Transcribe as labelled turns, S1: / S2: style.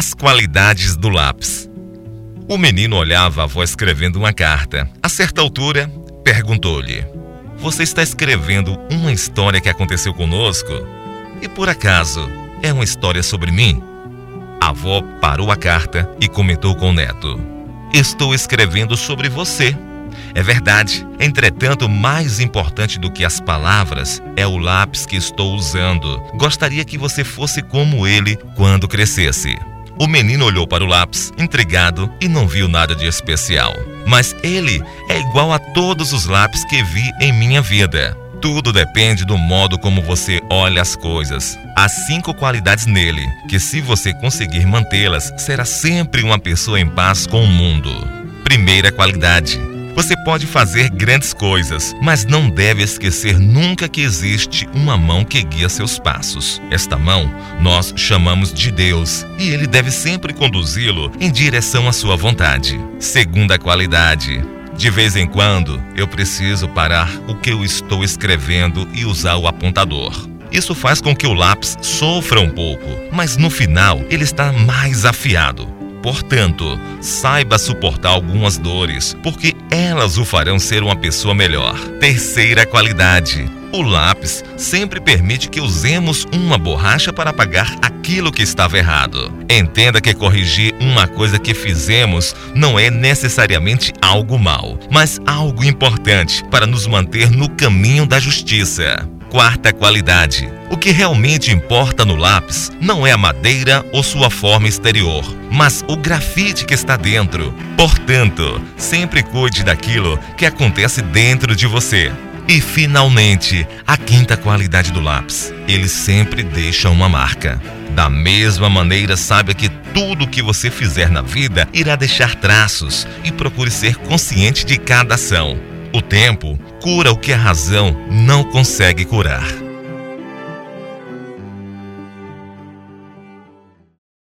S1: As qualidades do lápis. O menino olhava a avó escrevendo uma carta. A certa altura, perguntou-lhe: Você está escrevendo uma história que aconteceu conosco? E por acaso é uma história sobre mim? A avó parou a carta e comentou com o neto: Estou escrevendo sobre você. É verdade. Entretanto, mais importante do que as palavras é o lápis que estou usando. Gostaria que você fosse como ele quando crescesse. O menino olhou para o lápis, intrigado, e não viu nada de especial. Mas ele é igual a todos os lápis que vi em minha vida. Tudo depende do modo como você olha as coisas. Há cinco qualidades nele, que se você conseguir mantê-las, será sempre uma pessoa em paz com o mundo. Primeira qualidade: você pode fazer grandes coisas, mas não deve esquecer nunca que existe uma mão que guia seus passos. Esta mão nós chamamos de Deus e ele deve sempre conduzi-lo em direção à sua vontade. Segunda qualidade: de vez em quando, eu preciso parar o que eu estou escrevendo e usar o apontador. Isso faz com que o lápis sofra um pouco, mas no final ele está mais afiado. Portanto, saiba suportar algumas dores, porque elas o farão ser uma pessoa melhor. Terceira qualidade: o lápis sempre permite que usemos uma borracha para apagar aquilo que estava errado. Entenda que corrigir uma coisa que fizemos não é necessariamente algo mal, mas algo importante para nos manter no caminho da justiça. Quarta qualidade: o que realmente importa no lápis não é a madeira ou sua forma exterior, mas o grafite que está dentro. Portanto, sempre cuide daquilo que acontece dentro de você. E finalmente, a quinta qualidade do lápis: ele sempre deixa uma marca. Da mesma maneira, saiba que tudo que você fizer na vida irá deixar traços e procure ser consciente de cada ação. O tempo cura o que a razão não consegue curar.